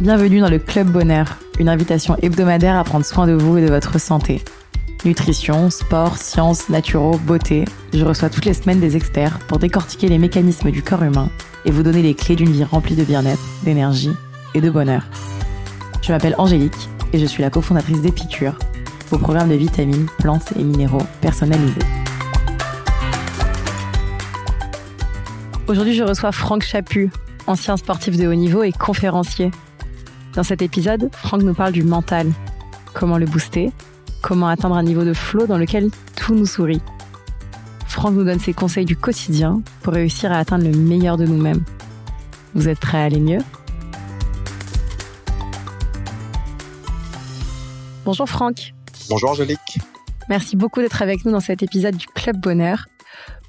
Bienvenue dans le Club Bonheur, une invitation hebdomadaire à prendre soin de vous et de votre santé. Nutrition, sport, sciences, naturaux, beauté, je reçois toutes les semaines des experts pour décortiquer les mécanismes du corps humain et vous donner les clés d'une vie remplie de bien-être, d'énergie et de bonheur. Je m'appelle Angélique et je suis la cofondatrice d'Épicure, vos programmes de vitamines, plantes et minéraux personnalisés. Aujourd'hui, je reçois Franck Chaput, ancien sportif de haut niveau et conférencier. Dans cet épisode, Franck nous parle du mental. Comment le booster Comment atteindre un niveau de flow dans lequel tout nous sourit Franck nous donne ses conseils du quotidien pour réussir à atteindre le meilleur de nous-mêmes. Vous êtes prêts à aller mieux? Bonjour Franck. Bonjour Angélique. Merci beaucoup d'être avec nous dans cet épisode du Club Bonheur.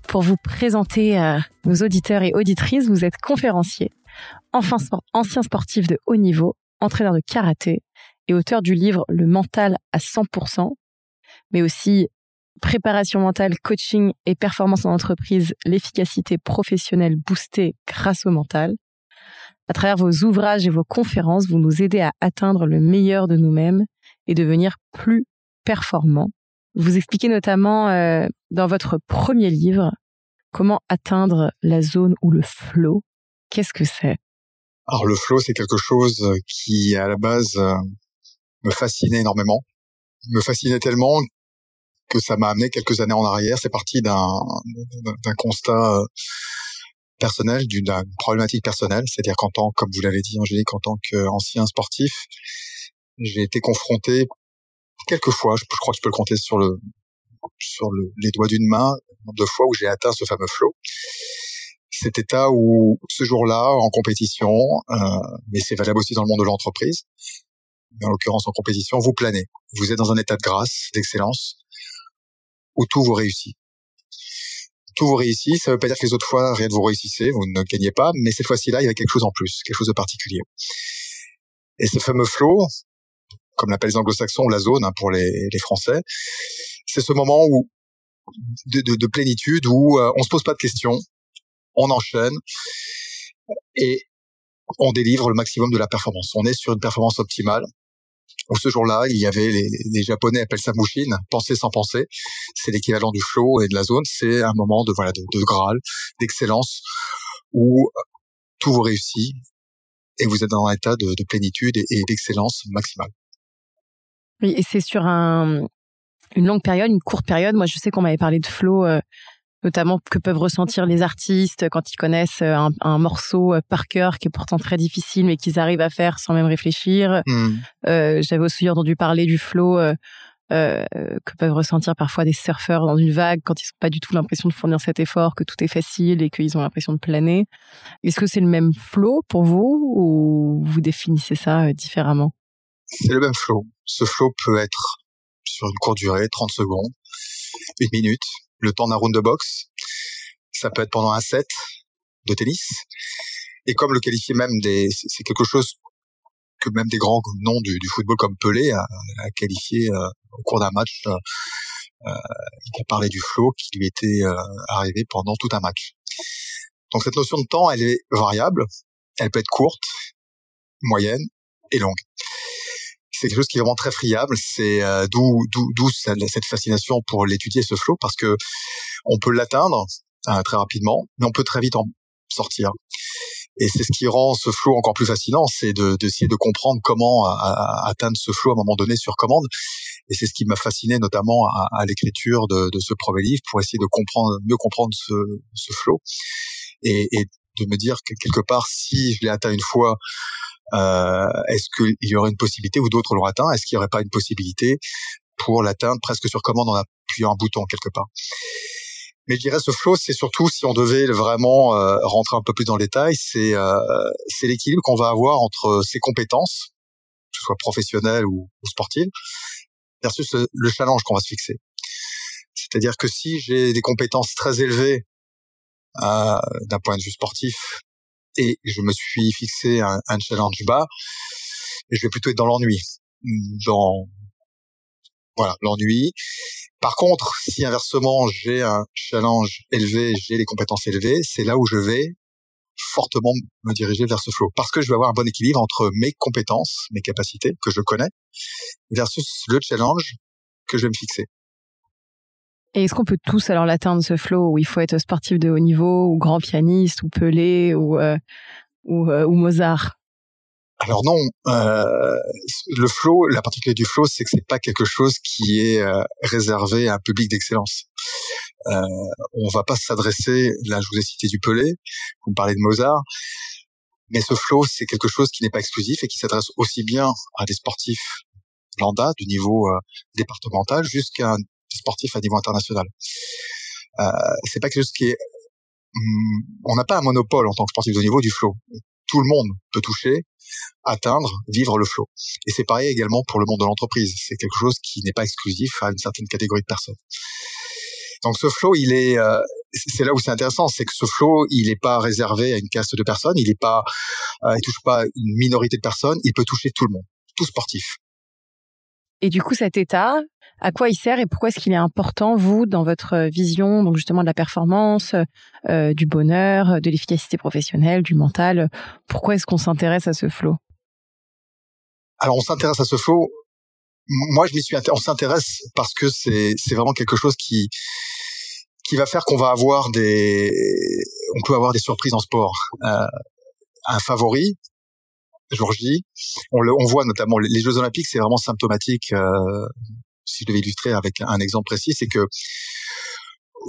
Pour vous présenter à nos auditeurs et auditrices, vous êtes conférencier, ancien sportif de haut niveau entraîneur de karaté et auteur du livre Le mental à 100%, mais aussi préparation mentale, coaching et performance en entreprise, l'efficacité professionnelle boostée grâce au mental. À travers vos ouvrages et vos conférences, vous nous aidez à atteindre le meilleur de nous-mêmes et devenir plus performants. Vous expliquez notamment euh, dans votre premier livre comment atteindre la zone ou le flow. Qu'est-ce que c'est? Alors le flow, c'est quelque chose euh, qui à la base euh, me fascinait énormément, me fascinait tellement que ça m'a amené quelques années en arrière. C'est parti d'un constat euh, personnel, d'une problématique personnelle, c'est-à-dire qu'en tant, comme vous l'avez dit Angélique, en tant qu'ancien sportif, j'ai été confronté quelques fois, je, crois que je peux le compter sur le sur le, les doigts d'une main, deux fois où j'ai atteint ce fameux flow cet état où ce jour-là, en compétition, euh, mais c'est valable aussi dans le monde de l'entreprise, en l'occurrence en compétition, vous planez. Vous êtes dans un état de grâce, d'excellence, où tout vous réussit. Tout vous réussit, ça ne veut pas dire que les autres fois, rien ne vous réussissez, vous ne gagnez pas, mais cette fois-ci là, il y a quelque chose en plus, quelque chose de particulier. Et ce fameux flow, comme l'appellent les anglo-saxons, la zone hein, pour les, les Français, c'est ce moment où de, de, de plénitude où euh, on se pose pas de questions, on enchaîne et on délivre le maximum de la performance. On est sur une performance optimale. ce jour-là, il y avait les, Japonais appellent ça mushin, penser sans penser. C'est l'équivalent du flow et de la zone. C'est un moment de voilà de, graal, d'excellence où tout vous réussit et vous êtes dans un état de, plénitude et, d'excellence maximale. Oui, et c'est sur un, une longue période, une courte période. Moi, je sais qu'on m'avait parlé de flow euh, notamment que peuvent ressentir les artistes quand ils connaissent euh, un, morceau euh, par cœur qui est pourtant très difficile mais qu'ils arrivent à faire sans même réfléchir. Hmm. Euh, J'avais aussi entendu parler du flow euh, euh, que peuvent ressentir parfois des surfeurs dans une vague quand ils n'ont pas du tout l'impression de fournir cet effort, que tout est facile et qu'ils ont l'impression de planer. Est-ce que c'est le même flow pour vous ou vous définissez ça différemment? C'est le même flow. Ce flow peut être sur une courte durée, 30 secondes, une minute, le temps d'un round de boxe. Ça peut être pendant un set de tennis. Et comme le qualifier même des, c'est quelque chose que même des grands noms du, football comme Pelé a, qualifié euh, au cours d'un match. Euh, euh, il a parlé du flow qui lui était arrivé pendant tout un match. Donc cette notion de temps, elle est variable. Elle peut être courte, moyenne et longue c'est quelque chose qui est vraiment très friable. C'est euh, d'où cette fascination pour l'étudier ce flow parce que on peut l'atteindre euh, très rapidement, mais on peut très vite en sortir. Et c'est ce qui rend ce flow encore plus fascinant, c'est d'essayer de, de, comprendre comment atteindre ce flow à un moment donné sur commande. Et c'est ce qui m'a fasciné notamment à, à l'écriture de, de, ce premier livre pour essayer de comprendre, mieux comprendre ce, ce flow et, et de me dire que quelque part, si je l'ai atteint une fois, euh, est-ce qu'il y aurait une possibilité, ou d'autres l'ont atteint, est-ce qu'il n'y aurait pas une possibilité pour l'atteindre presque sur commande en appuyant un bouton quelque part? Mais je dirais ce flow, c'est surtout si on devait vraiment euh, rentrer un peu plus dans le détail, c'est euh, l'équilibre qu'on va avoir entre ses compétences, que ce soit professionnelles ou, ou sportives, versus le challenge qu'on va se fixer. C'est-à-dire que si j'ai des compétences très élevées euh, d'un point de vue sportif, et je me suis fixé un, challenge bas, je vais plutôt être dans l'ennui, dans voilà l'ennui. Par contre, si inversement j'ai un challenge élevé, j'ai les compétences élevées, c'est là où je vais fortement me diriger vers ce flow parce que je vais avoir un bon équilibre entre mes compétences, mes capacités que je connais versus le challenge que je vais me fixer. Et est-ce qu'on peut tous alors l'atteindre ce flow où il faut être sportif de haut niveau ou grand pianiste ou Pelé ou euh, ou, euh, ou Mozart? Alors non, euh, le flow, la particularité du flow, c'est que c'est pas quelque chose qui est euh, réservé à un public d'excellence. Euh, on va pas s'adresser, là je vous ai cité du Pelé, vous me parlez de Mozart, mais ce flow, c'est quelque chose qui n'est pas exclusif et qui s'adresse aussi bien à des sportifs lambda du niveau euh, départemental jusqu'à un sportif à niveau international. Euh, c'est pas quelque chose qui est hmm, on n'a pas un monopole en tant que sportif de niveau du flow. Tout le monde peut toucher, atteindre, vivre le flow. Et c'est pareil également pour le monde de l'entreprise. C'est quelque chose qui n'est pas exclusif à une certaine catégorie de personnes. Donc ce flow, il est, euh, c'est là où c'est intéressant, c'est que ce flow, il n'est pas réservé à une caste de personnes, il est pas, euh, il touche pas une minorité de personnes, il peut toucher tout le monde, tout sportif. Et du coup, cet état, à quoi il sert et pourquoi est-ce qu'il est important, vous, dans votre vision, donc justement de la performance, euh, du bonheur, de l'efficacité professionnelle, du mental Pourquoi est-ce qu'on s'intéresse à ce flow? Alors, on s'intéresse à ce flow. Moi, je m'y suis. On s'intéresse parce que c'est c'est vraiment quelque chose qui qui va faire qu'on va avoir des. On peut avoir des surprises en sport. Euh, un favori, jour J. On, le, on voit notamment les Jeux Olympiques, c'est vraiment symptomatique. Euh, si je devais illustrer avec un exemple précis, c'est que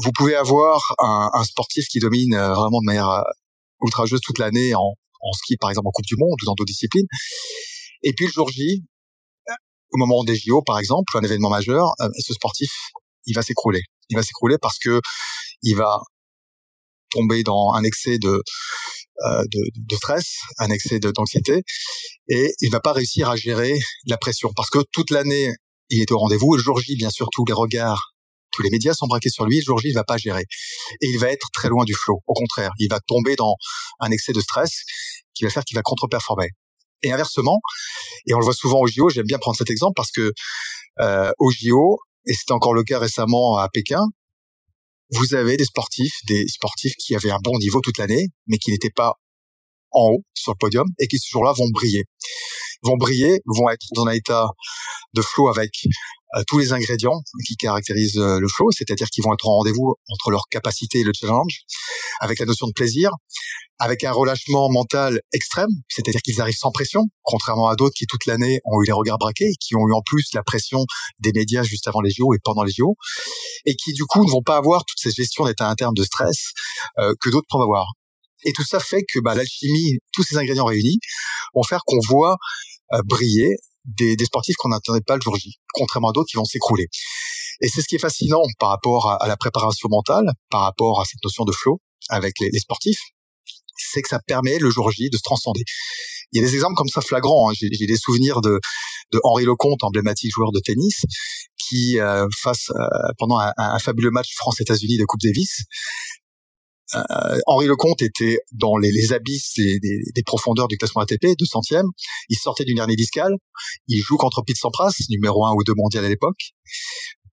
vous pouvez avoir un, sportif qui domine euh, vraiment de manière euh, outrageuse toute l'année en, ski, par exemple en Coupe du Monde ou dans d'autres disciplines. Et puis le jour J, au moment des JO, par exemple, un événement majeur, euh, ce sportif, il va s'écrouler. Il va s'écrouler parce que il va tomber dans un excès de euh, de, de, stress, un excès d'anxiété, et il va pas réussir à gérer la pression parce que toute l'année il est au rendez-vous. Le jour J, bien sûr, tous les regards, tous les médias sont braqués sur lui. Le jour J, il va pas gérer et il va être très loin du flow. Au contraire, il va tomber dans un excès de stress qui va faire qu'il va contre-performer. Et inversement, et on le voit souvent au JO, j'aime bien prendre cet exemple parce que euh, au JO, et c'était encore le cas récemment à Pékin, vous avez des sportifs, des sportifs qui avaient un bon niveau toute l'année, mais qui n'étaient pas en haut sur le podium et qui ce jour-là vont briller. Vont briller, vont être dans un état de flow avec euh, tous les ingrédients qui caractérisent euh, le flow, c'est-à-dire qu'ils vont être en rendez-vous entre leur capacité et le challenge, avec la notion de plaisir, avec un relâchement mental extrême, c'est-à-dire qu'ils arrivent sans pression, contrairement à d'autres qui toute l'année ont eu les regards braqués qui ont eu en plus la pression des médias juste avant les JO et pendant les JO, et qui du coup ne vont pas avoir toute cette gestion d'état interne de stress euh, que d'autres peuvent avoir. Et tout ça fait que bah, l'alchimie, tous ces ingrédients réunis, vont faire qu'on voit euh, briller des, des sportifs qu'on n'attendait pas le jour J, contrairement à d'autres qui vont s'écrouler. Et c'est ce qui est fascinant par rapport à, la préparation mentale, par rapport à cette notion de flow avec les, les sportifs, c'est que ça permet le jour J de se transcender. Il y a des exemples comme ça flagrants. Hein. J'ai des souvenirs de, de Henri Lecomte, emblématique joueur de tennis, qui euh, face euh, pendant un, un, fabuleux match France-États-Unis de Coupe Davis. Euh, Henri Lecomte était dans les, les abysses des, des, profondeurs du classement ATP, 200e. Il sortait d'une hernie discale. Il joue contre Pete Sampras, numéro 1 ou 2 mondial à l'époque.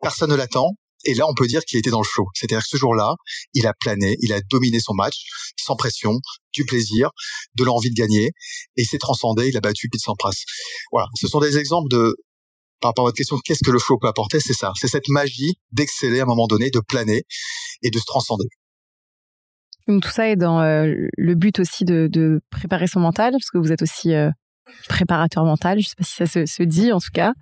Personne ne l'attend. Et là, on peut dire qu'il était dans le flow. C'est-à-dire que ce jour-là, il a plané, il a dominé son match, sans pression, du plaisir, de l'envie de gagner, et il s'est transcendé, il a battu Pete Sampras. Voilà, ce sont des exemples de, par rapport à votre question, qu'est-ce que le flow peut apporter? C'est ça, c'est cette magie d'exceller à un moment donné, de planer et de se transcender. Donc tout ça est dans euh, le but aussi de, de, préparer son mental, parce que vous êtes aussi euh, préparateur mental, je sais pas si ça se, se dit en tout cas.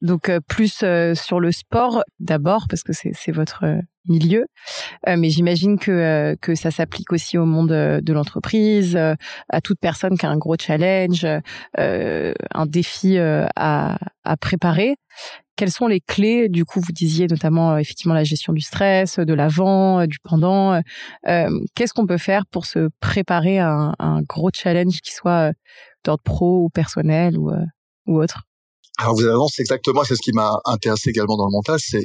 Donc euh, plus sur le sport d'abord, parce que c'est votre milieu, mais j'imagine que que ça s'applique aussi au monde de l'entreprise, à toute personne qui a un gros challenge, un défi à, à préparer. Quelles sont les clés Du coup, vous disiez notamment euh, effectivement la gestion du stress, de l'avant, euh, du pendant. Euh, Qu'est-ce qu'on peut faire pour se préparer à un, gros challenge qui soit d'ordre pro ou personnel ou, ou autre? Alors vous c'est exactement c'est ce qui m'a intéressé également dans le montage, c'est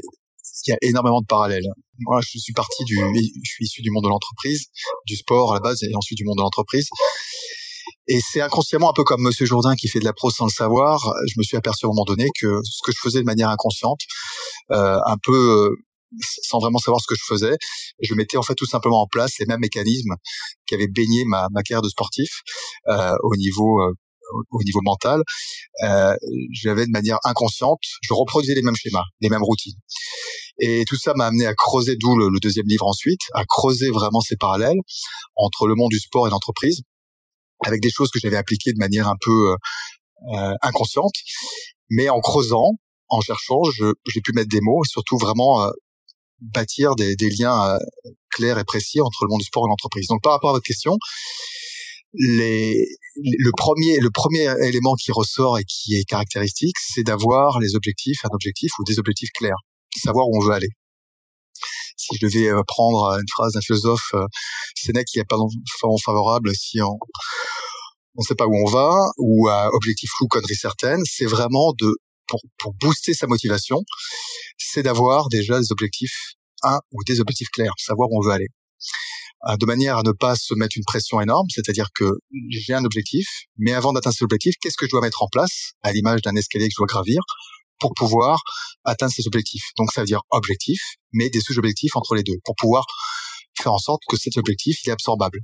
qu'il y a énormément de parallèles. Moi, je suis parti du, je suis issu du monde de l'entreprise, du sport à la base, et ensuite du monde de l'entreprise. Et c'est inconsciemment un peu comme Monsieur Jourdain qui fait de la prose sans le savoir. Je me suis aperçu à un moment donné que ce que je faisais de manière inconsciente, euh, un peu sans vraiment savoir ce que je faisais. Je mettais en fait tout simplement en place les mêmes mécanismes qui avaient baigné ma, carrière de sportif euh, au niveau euh, au niveau mental. Euh, J'avais de manière inconsciente, je reproduisais les mêmes schémas, les mêmes routines. Et tout ça m'a amené à creuser, d'où le, le, deuxième livre ensuite, à creuser vraiment ces parallèles entre le monde du sport et l'entreprise, avec des choses que j'avais appliquées de manière un peu euh, inconsciente. Mais en creusant, en cherchant, j'ai pu mettre des mots et surtout vraiment euh, bâtir des, des liens euh, clairs et précis entre le monde du sport et l'entreprise. Donc par rapport à votre question, les, le premier le premier élément qui ressort et qui est caractéristique, c'est d'avoir les objectifs, un objectif ou des objectifs clairs, savoir où on veut aller. Si je devais euh, prendre une phrase d'un philosophe Sénèque qui est pas favorable, si on ne sait pas où on va ou à objectif flou, connerie certaine, c'est vraiment de pour, pour booster sa motivation, c'est d'avoir déjà des objectifs, un ou des objectifs clairs, savoir où on veut aller. De manière à ne pas se mettre une pression énorme, c'est-à-dire que j'ai un objectif, mais avant d'atteindre cet objectif, qu'est-ce que je dois mettre en place, à l'image d'un escalier que je dois gravir, pour pouvoir atteindre ces objectifs? Donc ça veut dire objectif, mais des sous-objectifs entre les deux, pour pouvoir faire en sorte que cet objectif est absorbable.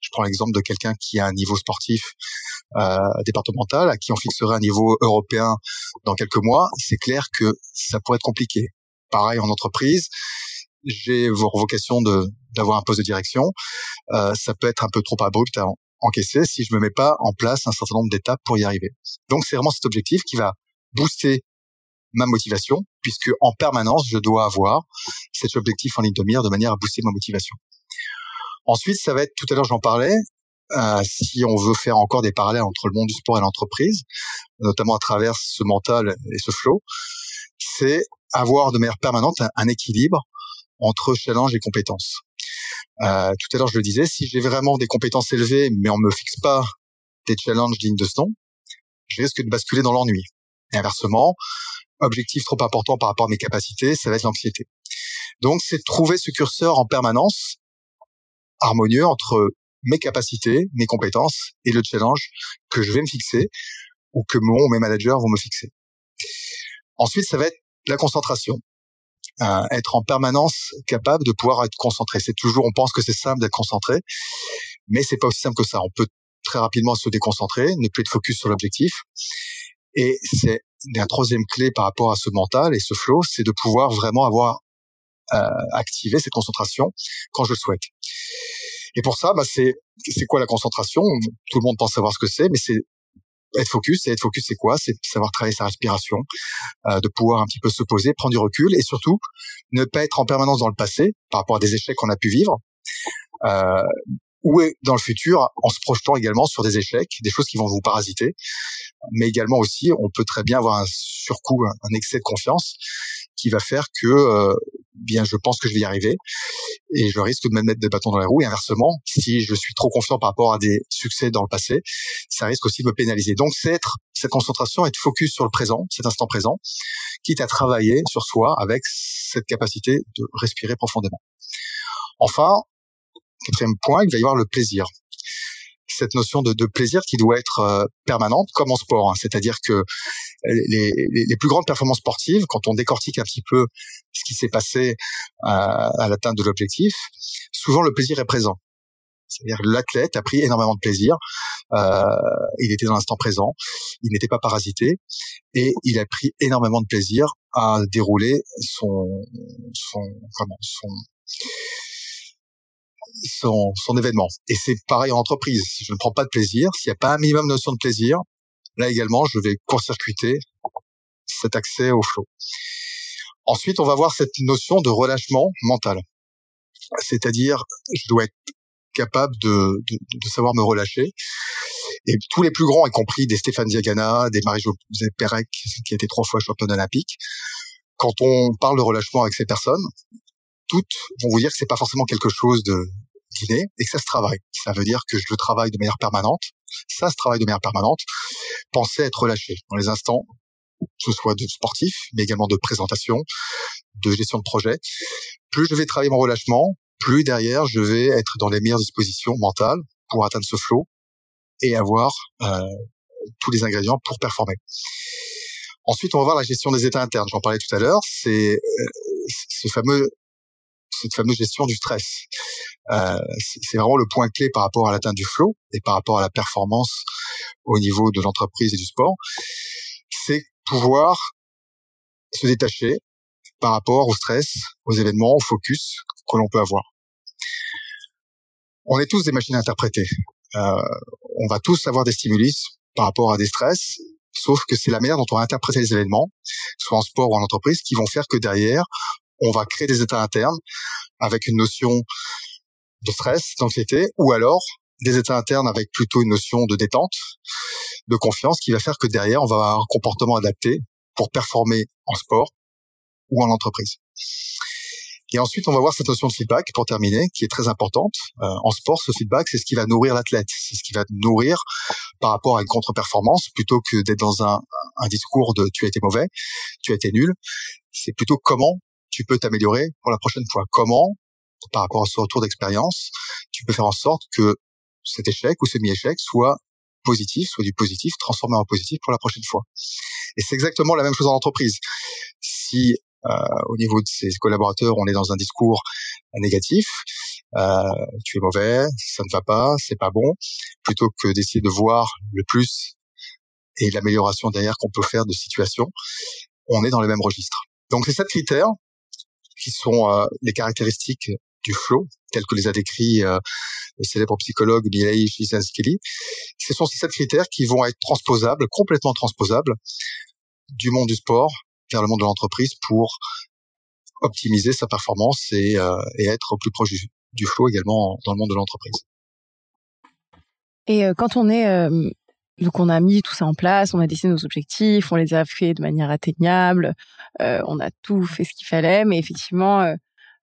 Je prends l'exemple de quelqu'un qui a un niveau sportif euh, départemental, à qui on fixerait un niveau européen dans quelques mois. C'est clair que ça pourrait être compliqué. Pareil en entreprise, j'ai vocation de d'avoir un poste de direction. Euh, ça peut être un peu trop abrupt à encaisser si je me mets pas en place un certain nombre d'étapes pour y arriver. Donc c'est vraiment cet objectif qui va booster ma motivation, puisque en permanence, je dois avoir cet objectif en ligne de mire de manière à booster ma motivation. Ensuite, ça va être, tout à l'heure j'en parlais, euh, si on veut faire encore des parallèles entre le monde du sport et l'entreprise, notamment à travers ce mental et ce flow, c'est avoir de manière permanente un, équilibre entre challenge et compétences. Euh, tout à l'heure, je le disais, si j'ai vraiment des compétences élevées, mais on me fixe pas des challenges dignes de ce nom, je risque de basculer dans l'ennui. Et inversement, objectif trop important par rapport à mes capacités, ça va être l'anxiété. Donc, c'est trouver ce curseur en permanence harmonieux entre mes capacités, mes compétences et le challenge que je vais me fixer ou que mon ou mes managers vont me fixer. Ensuite, ça va être la concentration. Euh, être en permanence capable de pouvoir être concentré. C'est toujours, on pense que c'est simple d'être concentré, mais c'est pas aussi simple que ça. On peut très rapidement se déconcentrer, ne plus être focus sur l'objectif. Et c'est un troisième clé par rapport à ce mental et ce flow, c'est de pouvoir vraiment avoir euh, activé cette concentration quand je le souhaite. Et pour ça, bah, c'est c'est quoi la concentration? Tout le monde pense savoir ce que c'est, mais c'est être focus. Et être focus, c'est quoi? C'est savoir travailler sa respiration, euh, de pouvoir un petit peu se poser, prendre du recul, et surtout ne pas être en permanence dans le passé par rapport à des échecs qu'on a pu vivre. Euh, ou dans le futur en se projetant également sur des échecs, des choses qui vont vous parasiter, mais également aussi on peut très bien avoir un surcoût, un excès de confiance qui va faire que euh, bien je pense que je vais y arriver et je risque de me mettre des bâtons dans les roues. Et inversement si je suis trop confiant par rapport à des succès dans le passé ça risque aussi de me pénaliser. Donc c'est être cette concentration être focus sur le présent cet instant présent quitte à travailler sur soi avec cette capacité de respirer profondément. Enfin quatrième point il va y avoir le plaisir cette notion de, de plaisir qui doit être euh, permanente, comme en sport. Hein. C'est-à-dire que les, les, les, plus grandes performances sportives, quand on décortique un petit peu ce qui s'est passé à, à l'atteinte de l'objectif, souvent le plaisir est présent. C'est-à-dire l'athlète a pris énormément de plaisir. Euh, il était dans l'instant présent, il n'était pas parasité et il a pris énormément de plaisir à dérouler son son comment son son, son événement. Et c'est pareil en entreprise. Si je ne prends pas de plaisir, s'il n'y a pas un minimum de notion de plaisir, là également, je vais court-circuiter cet accès au flow. Ensuite, on va voir cette notion de relâchement mental. C'est-à-dire, je dois être capable de, de, de, savoir me relâcher. Et tous les plus grands, y compris des Stéphane Diagana, des Marie-Josée Pérec, qui a été trois fois championne olympique, quand on parle de relâchement avec ces personnes, toutes vont vous dire que c'est pas forcément quelque chose de dîner et que ça se travaille. Ça veut dire que je le travaille de manière permanente. Ça se travaille de manière permanente. Pensez être relâché dans les instants, que ce soit de sportif, mais également de présentation, de gestion de projet. Plus je vais travailler mon relâchement, plus derrière je vais être dans les meilleures dispositions mentales pour atteindre ce flow et avoir euh, tous les ingrédients pour performer. Ensuite, on va voir la gestion des états internes. J'en parlais tout à l'heure. C'est euh, ce fameux cette fameuse gestion du stress. Euh, c'est vraiment le point clé par rapport à l'atteinte du flow et par rapport à la performance au niveau de l'entreprise et du sport. C'est pouvoir se détacher par rapport au stress, aux événements, au focus que l'on peut avoir. On est tous des machines à interpréter. Euh, on va tous avoir des stimuli par rapport à des stress, sauf que c'est la manière dont on va interpréter les événements, soit en sport ou en entreprise, qui vont faire que derrière, on va créer des états internes avec une notion de stress, d'anxiété, ou alors des états internes avec plutôt une notion de détente, de confiance, qui va faire que derrière, on va avoir un comportement adapté pour performer en sport ou en entreprise. Et ensuite, on va voir cette notion de feedback pour terminer, qui est très importante. Euh, en sport, ce feedback, c'est ce qui va nourrir l'athlète, c'est ce qui va nourrir par rapport à une contre-performance, plutôt que d'être dans un, un discours de tu as été mauvais, tu as été nul. C'est plutôt comment tu peux t'améliorer pour la prochaine fois. Comment, par rapport à ce retour d'expérience, tu peux faire en sorte que cet échec ou semi-échec soit positif, soit du positif, transformé en positif pour la prochaine fois. Et c'est exactement la même chose en entreprise. Si euh, au niveau de ses collaborateurs, on est dans un discours négatif, euh, tu es mauvais, ça ne va pas, c'est pas bon, plutôt que d'essayer de voir le plus et l'amélioration derrière qu'on peut faire de situation, on est dans le même registre. Donc c'est sept critères qui sont euh, les caractéristiques du flow, tels que les a décrits euh, le célèbre psychologue Milei Csikszentmihalyi. Ce sont ces sept critères qui vont être transposables, complètement transposables, du monde du sport vers le monde de l'entreprise pour optimiser sa performance et, euh, être au plus proche du, du, flow également dans le monde de l'entreprise. Et quand on est donc on a mis tout ça en place, on a décidé nos objectifs, on les a fait de manière atteignable, euh, on a tout fait ce qu'il fallait, mais effectivement, euh,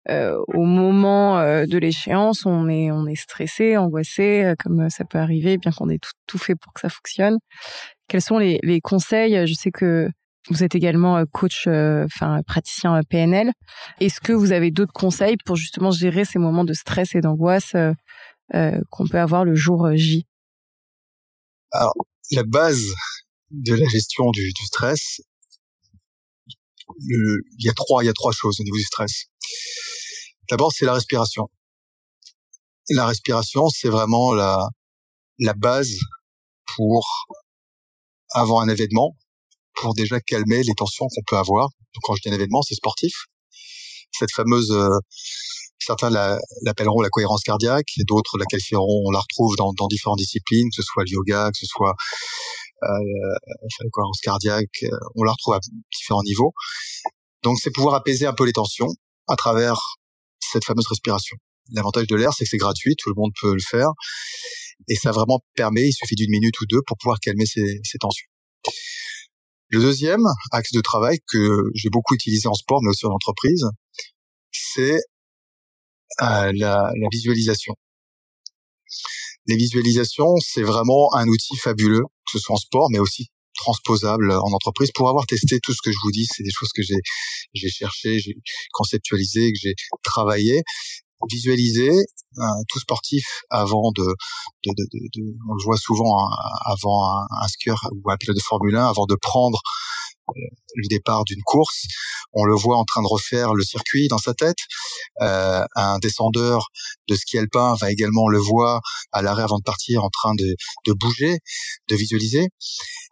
euh, au moment de l'échéance, on est on est stressé, angoissé, comme ça peut arriver, bien qu'on ait tout, tout, fait pour que ça fonctionne. Quels sont les, les conseils? Je sais que vous êtes également coach, enfin praticien PNL. Est-ce que vous avez d'autres conseils pour justement gérer ces moments de stress et d'angoisse qu'on peut avoir le jour J? Alors, la base de la gestion du, du stress, il y a trois, il y a trois choses au niveau du stress. D'abord, c'est la respiration. La respiration, c'est vraiment la, la base pour avant un événement, pour déjà calmer les tensions qu'on peut avoir. Donc, quand je dis un événement, c'est sportif. Cette fameuse euh, Certains l'appelleront la, cohérence cardiaque, et d'autres la qualifieront, on la retrouve dans, dans, différentes disciplines, que ce soit le yoga, que ce soit euh, cohérence cardiaque, euh, on la retrouve à différents niveaux. Donc c'est pouvoir apaiser un peu les tensions à travers cette fameuse respiration. L'avantage de l'air, c'est que c'est gratuit, tout le monde peut le faire, et ça vraiment permet, il suffit d'une minute ou deux pour pouvoir calmer ces tensions. Le deuxième axe de travail que j'ai beaucoup utilisé en sport, mais aussi en entreprise, c'est à la, la visualisation. Les visualisations, c'est vraiment un outil fabuleux, que ce soit en sport, mais aussi transposable en entreprise. Pour avoir testé tout ce que je vous dis, c'est des choses que j'ai j'ai cherché, j'ai conceptualisé, que j'ai travaillé. Visualiser un tout sportif avant de, de, de, de, on le voit souvent hein, avant un, un skieur ou un pilote de Formule 1, avant de prendre le départ d'une course. On le voit en train de refaire le circuit dans sa tête. Euh, un descendeur de ski alpin va également le voir à l'arrêt avant de partir en train de, de bouger, de visualiser.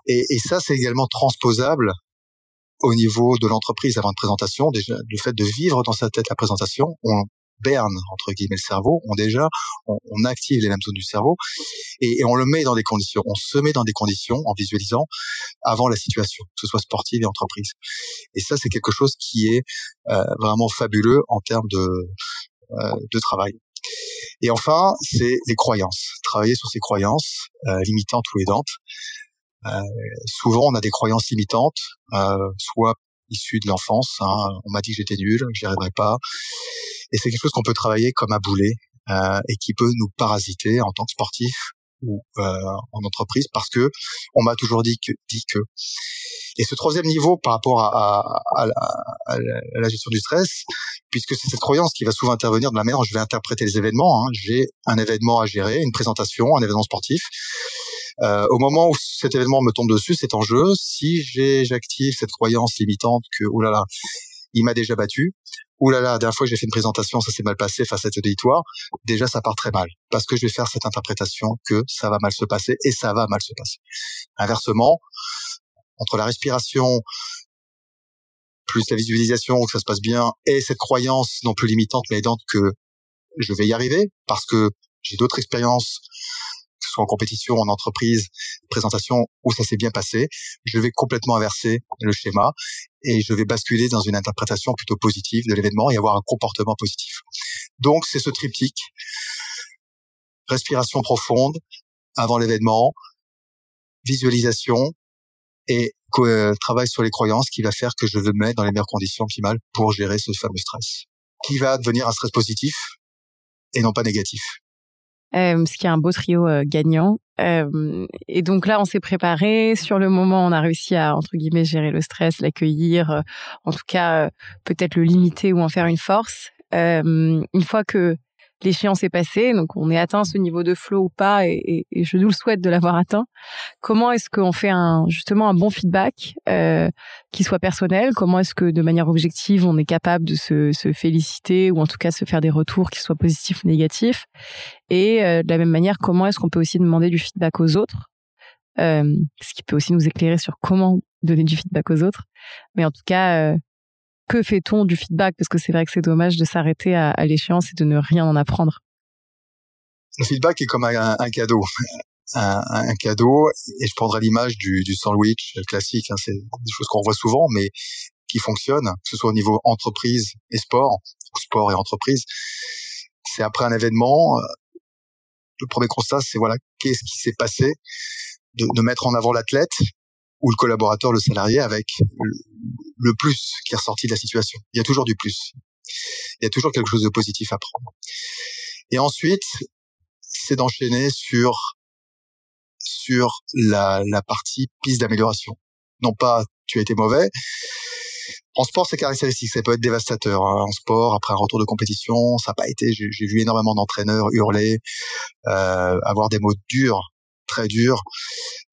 Et, et ça, c'est également transposable au niveau de l'entreprise avant une présentation. Déjà, le fait de vivre dans sa tête la présentation, on, berne entre guillemets le cerveau, on déjà on, active les mêmes zones du cerveau et, on le met dans des conditions, on se met dans des conditions en visualisant avant la situation, que ce soit sportive et entreprise. Et ça c'est quelque chose qui est euh, vraiment fabuleux en termes de euh, de travail. Et enfin, c'est les croyances. Travailler sur ces croyances euh, limitantes ou aidantes. Euh, souvent, on a des croyances limitantes, euh, soit issues de l'enfance. Hein. On m'a dit que j'étais nul, que j'y arriverais pas. Et c'est quelque chose qu'on peut travailler comme un boulet euh, et qui peut nous parasiter en tant que sportif ou euh, en entreprise parce que on m'a toujours dit que et ce troisième niveau par rapport à, à, à, à la gestion du stress puisque c'est cette croyance qui va souvent intervenir de la manière dont je vais interpréter les événements hein. j'ai un événement à gérer une présentation un événement sportif euh, au moment où cet événement me tombe dessus c'est en jeu si j'active cette croyance limitante que oh là là il m'a déjà battu. Ouh là là, la dernière fois que j'ai fait une présentation, ça s'est mal passé face à cet auditoire. Déjà, ça part très mal parce que je vais faire cette interprétation que ça va mal se passer et ça va mal se passer. Inversement, entre la respiration, plus la visualisation, que ça se passe bien, et cette croyance non plus limitante mais aidante que je vais y arriver parce que j'ai d'autres expériences soit en compétition, en entreprise, présentation où ça s'est bien passé, je vais complètement inverser le schéma et je vais basculer dans une interprétation plutôt positive de l'événement et avoir un comportement positif. Donc c'est ce triptyque. Respiration profonde avant l'événement, visualisation et euh, travail sur les croyances qui va faire que je me mettre dans les meilleures conditions optimales pour gérer ce fameux stress, qui va devenir un stress positif et non pas négatif ce qui est un beau trio euh, gagnant. Euh, et donc là, on s'est préparé. Sur le moment, on a réussi à entre guillemets gérer le stress, l'accueillir, euh, en tout cas peut-être le limiter ou en faire une force. une fois que l'échéance est passée, donc on est atteint ce niveau de flow ou pas, et, je nous le souhaite de l'avoir atteint. Comment est-ce qu'on fait un justement un bon feedback euh, qui soit personnel? Comment est-ce que de manière objective on est capable de se, féliciter ou en tout cas se faire des retours qui soient positifs ou négatifs? Et euh, de la même manière, comment est-ce qu'on peut aussi demander du feedback aux autres? Euh, Ce qui peut aussi nous éclairer sur comment donner du feedback aux autres. Mais en tout cas, que fait-on du feedback? Parce que c'est vrai que c'est dommage de s'arrêter à, l'échéance et de ne rien en apprendre. Le feedback est comme un, cadeau. Un, cadeau, et je prendrai l'image du, sandwich classique. Hein, c'est des choses qu'on voit souvent, mais qui fonctionnent, que ce soit au niveau entreprise et sport, ou sport et entreprise. C'est après un événement, le premier constat, c'est voilà, qu'est-ce qui s'est passé, de mettre en avant l'athlète, ou le collaborateur, le salarié, avec le plus qui est ressorti de la situation. Il y a toujours du plus. Il y a toujours quelque chose de positif à prendre. Et ensuite, c'est d'enchaîner sur sur la, la partie piste d'amélioration. Non pas tu as été mauvais. En sport, c'est caractéristique, ça peut être dévastateur. Hein. En sport, après un retour de compétition, ça n'a pas été. J'ai vu énormément d'entraîneurs hurler, euh, avoir des mots durs très dur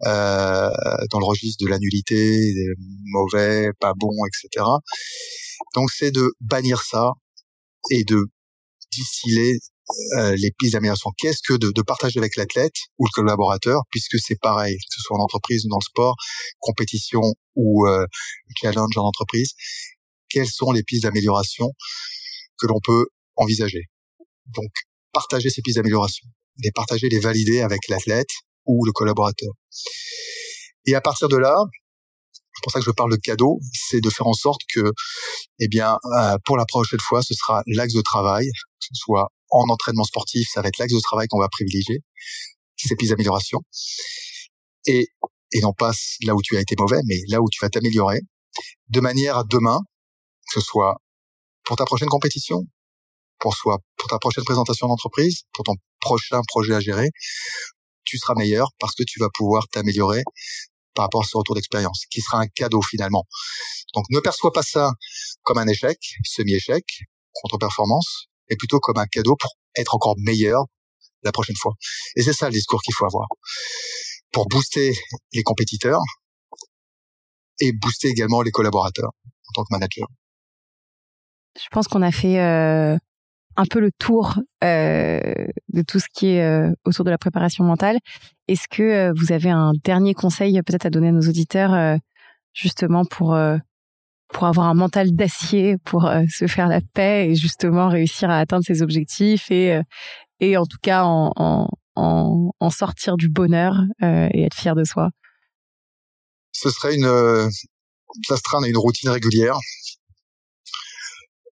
euh, dans le registre de l'annulité, mauvais, pas bon, etc. Donc c'est de bannir ça et de distiller euh, les pistes d'amélioration. Qu'est-ce que de, de, partager avec l'athlète ou le collaborateur, puisque c'est pareil, que ce soit en entreprise ou dans le sport, compétition ou euh, challenge en entreprise, quelles sont les pistes d'amélioration que l'on peut envisager? Donc, partager ces pistes d'amélioration, les partager, les valider avec l'athlète ou le collaborateur. Et à partir de là, c'est pour ça que je parle de cadeau, c'est de faire en sorte que, eh bien, euh, pour la prochaine fois, ce sera l'axe de travail, que ce soit en entraînement sportif, ça va être l'axe de travail qu'on va privilégier, ces pistes d'amélioration, et, et non pas là où tu as été mauvais, mais là où tu vas t'améliorer, de manière à demain, que ce soit pour ta prochaine compétition, pour soit pour ta prochaine présentation d'entreprise, pour ton prochain projet à gérer, tu seras meilleur parce que tu vas pouvoir t'améliorer par rapport à ce retour d'expérience, qui sera un cadeau finalement. Donc ne perçois pas ça comme un échec, semi-échec, contre-performance, mais plutôt comme un cadeau pour être encore meilleur la prochaine fois. Et c'est ça le discours qu'il faut avoir. Pour booster les compétiteurs et booster également les collaborateurs en tant que manager. Je pense qu'on a fait euh, un peu le tour euh, de tout ce qui est euh, autour de la préparation mentale. Est-ce que euh, vous avez un dernier conseil peut-être à donner à nos auditeurs justement pour pour avoir un mental d'acier, pour se faire la paix et justement réussir à atteindre ses objectifs et et en tout cas en, en, en, sortir du bonheur et être fier de soi? Ce serait une s'astreindre à une routine régulière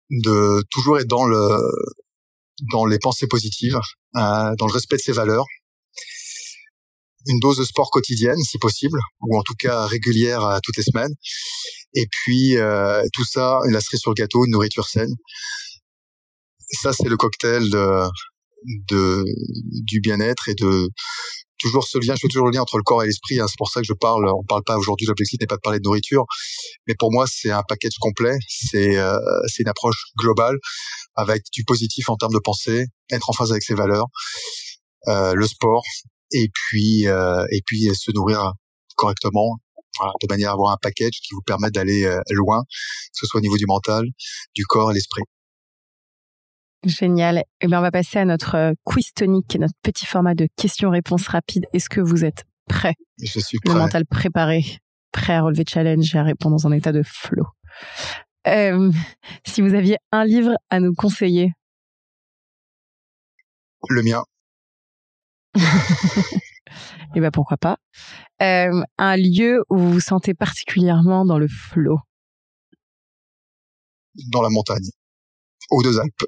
de toujours être dans le dans les pensées positives, euh, dans le respect de ses valeurs, une dose de sport quotidienne si possible, ou en tout cas régulière à toutes les semaines, et puis euh, tout ça, la cerise sur le gâteau, une nourriture saine. Ça c'est le cocktail de, de du bien-être et de toujours ce lien, je fais toujours le lien entre le corps et l'esprit. Hein. C'est pour ça que je parle. On parle pas aujourd'hui. L'objectif n'est pas de parler de nourriture, mais pour moi, c'est un package complet. C'est euh, une approche globale avec du positif en termes de pensée, être en phase avec ses valeurs, euh, le sport, et puis euh, et puis se nourrir correctement, de manière à avoir un package qui vous permette d'aller euh, loin, que ce soit au niveau du mental, du corps et l'esprit. Génial. Eh bien, on va passer à notre euh, quiz tonique, notre petit format de questions-réponses rapides. Est-ce que vous êtes prêt Je suis prêt. Le mental préparé, prêt à relever challenge et à répondre dans un état de flow. Euh, si vous aviez un livre à nous conseiller. Le mien. Eh ben pourquoi pas. Euh, un lieu où vous vous sentez particulièrement dans le flow. Dans la montagne. Aux deux Alpes.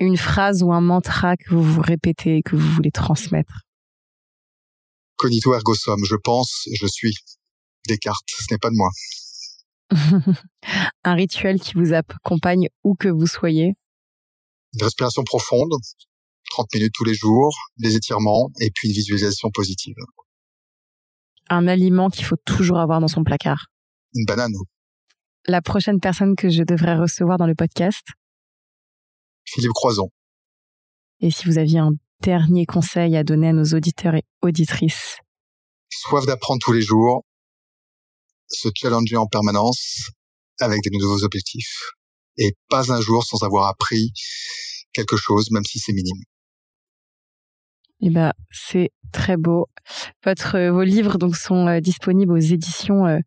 Une phrase ou un mantra que vous vous répétez, que vous voulez transmettre? Cognito ergo sum. Je pense, je suis. Descartes. Ce n'est pas de moi. un rituel qui vous accompagne où que vous soyez? Une respiration profonde, 30 minutes tous les jours, des étirements et puis une visualisation positive. Un aliment qu'il faut toujours avoir dans son placard. Une banane. La prochaine personne que je devrais recevoir dans le podcast. Philippe Croison. Et si vous aviez un dernier conseil à donner à nos auditeurs et auditrices? Soif d'apprendre tous les jours, se challenger en permanence avec des nouveaux objectifs et pas un jour sans avoir appris quelque chose, même si c'est minime. Eh ben, c'est très beau. Votre, euh, vos livres donc sont euh, disponibles aux éditions euh,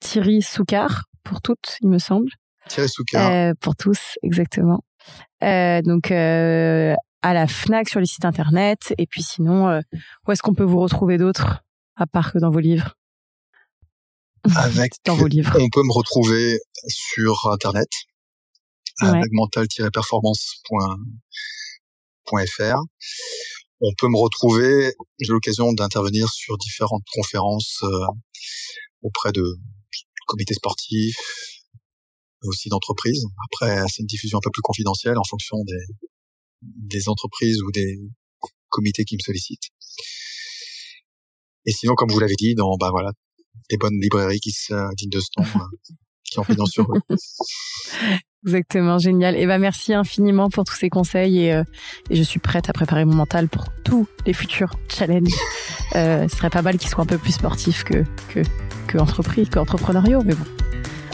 Thierry Soucard pour toutes, il me semble. Thierry Soucard. pour tous, exactement. Donc à la Fnac sur les sites internet. Et puis sinon, où est-ce qu'on peut vous retrouver d'autres à part que dans vos livres? Avec dans vos livres. On peut me retrouver sur internet avec mental-performance.fr. On peut me retrouver, j'ai l'occasion d'intervenir sur différentes conférences euh, auprès de comités sportifs, aussi d'entreprises. Après, c'est une diffusion un peu plus confidentielle en fonction des, des entreprises ou des comités qui me sollicitent. Et sinon, comme vous l'avez dit, dans bah voilà, des bonnes librairies qui se dignent de ce nom, euh, qui ont pignon sur eux. Exactement, génial. Et ben merci infiniment pour tous ces conseils et, euh, et, je suis prête à préparer mon mental pour tous les futurs challenges. Euh, ce serait pas mal qu'ils soient un peu plus sportifs que que que entrepris, que entrepreneuriaux, mais bon.